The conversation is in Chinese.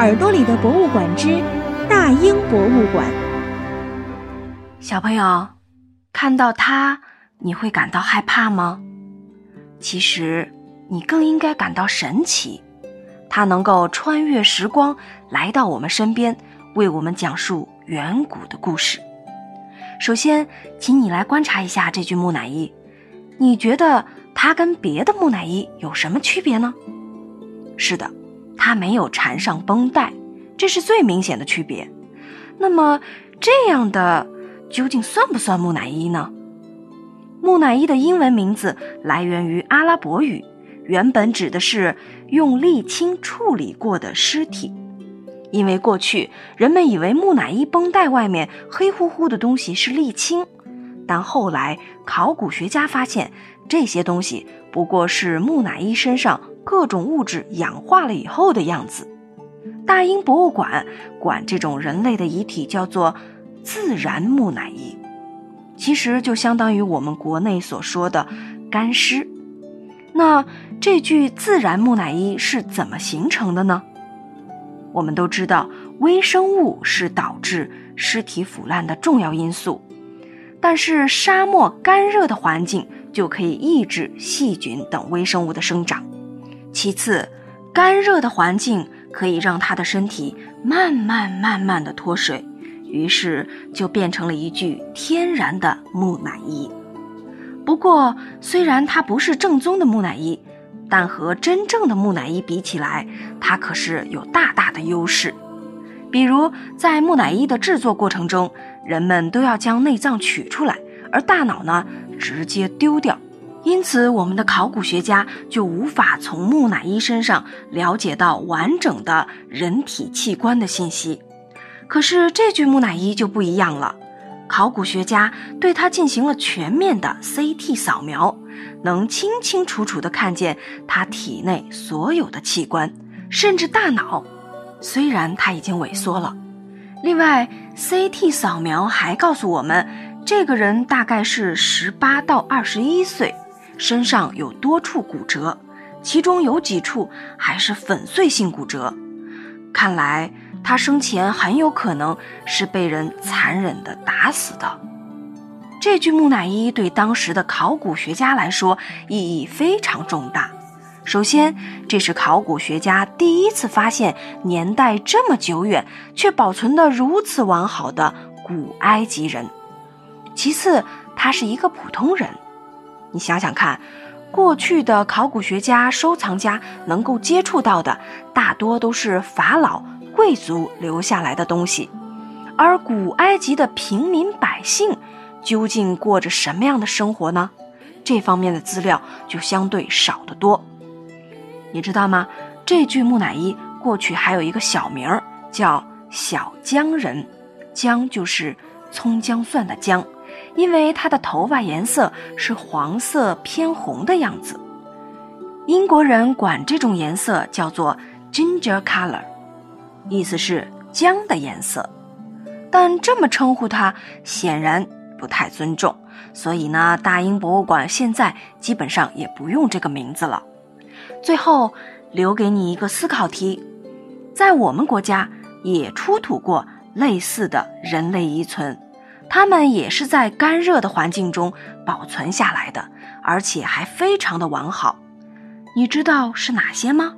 耳朵里的博物馆之大英博物馆。小朋友，看到它，你会感到害怕吗？其实，你更应该感到神奇。它能够穿越时光，来到我们身边，为我们讲述远古的故事。首先，请你来观察一下这具木乃伊，你觉得它跟别的木乃伊有什么区别呢？是的，它没有缠上绷带，这是最明显的区别。那么，这样的究竟算不算木乃伊呢？木乃伊的英文名字来源于阿拉伯语。原本指的是用沥青处理过的尸体，因为过去人们以为木乃伊绷带外面黑乎乎的东西是沥青，但后来考古学家发现这些东西不过是木乃伊身上各种物质氧化了以后的样子。大英博物馆管这种人类的遗体叫做自然木乃伊，其实就相当于我们国内所说的干尸。那这具自然木乃伊是怎么形成的呢？我们都知道，微生物是导致尸体腐烂的重要因素，但是沙漠干热的环境就可以抑制细菌等微生物的生长。其次，干热的环境可以让它的身体慢慢慢慢的脱水，于是就变成了一具天然的木乃伊。不过，虽然它不是正宗的木乃伊，但和真正的木乃伊比起来，它可是有大大的优势。比如，在木乃伊的制作过程中，人们都要将内脏取出来，而大脑呢，直接丢掉。因此，我们的考古学家就无法从木乃伊身上了解到完整的人体器官的信息。可是，这具木乃伊就不一样了。考古学家对它进行了全面的 CT 扫描，能清清楚楚地看见它体内所有的器官，甚至大脑。虽然它已经萎缩了。另外，CT 扫描还告诉我们，这个人大概是十八到二十一岁，身上有多处骨折，其中有几处还是粉碎性骨折。看来。他生前很有可能是被人残忍地打死的。这具木乃伊对当时的考古学家来说意义非常重大。首先，这是考古学家第一次发现年代这么久远却保存得如此完好的古埃及人。其次，他是一个普通人。你想想看，过去的考古学家、收藏家能够接触到的大多都是法老。贵族留下来的东西，而古埃及的平民百姓究竟过着什么样的生活呢？这方面的资料就相对少得多。你知道吗？这具木乃伊过去还有一个小名儿，叫小姜人。姜就是葱姜蒜的姜，因为他的头发颜色是黄色偏红的样子。英国人管这种颜色叫做 ginger color。意思是姜的颜色，但这么称呼它显然不太尊重，所以呢，大英博物馆现在基本上也不用这个名字了。最后留给你一个思考题：在我们国家也出土过类似的人类遗存，它们也是在干热的环境中保存下来的，而且还非常的完好。你知道是哪些吗？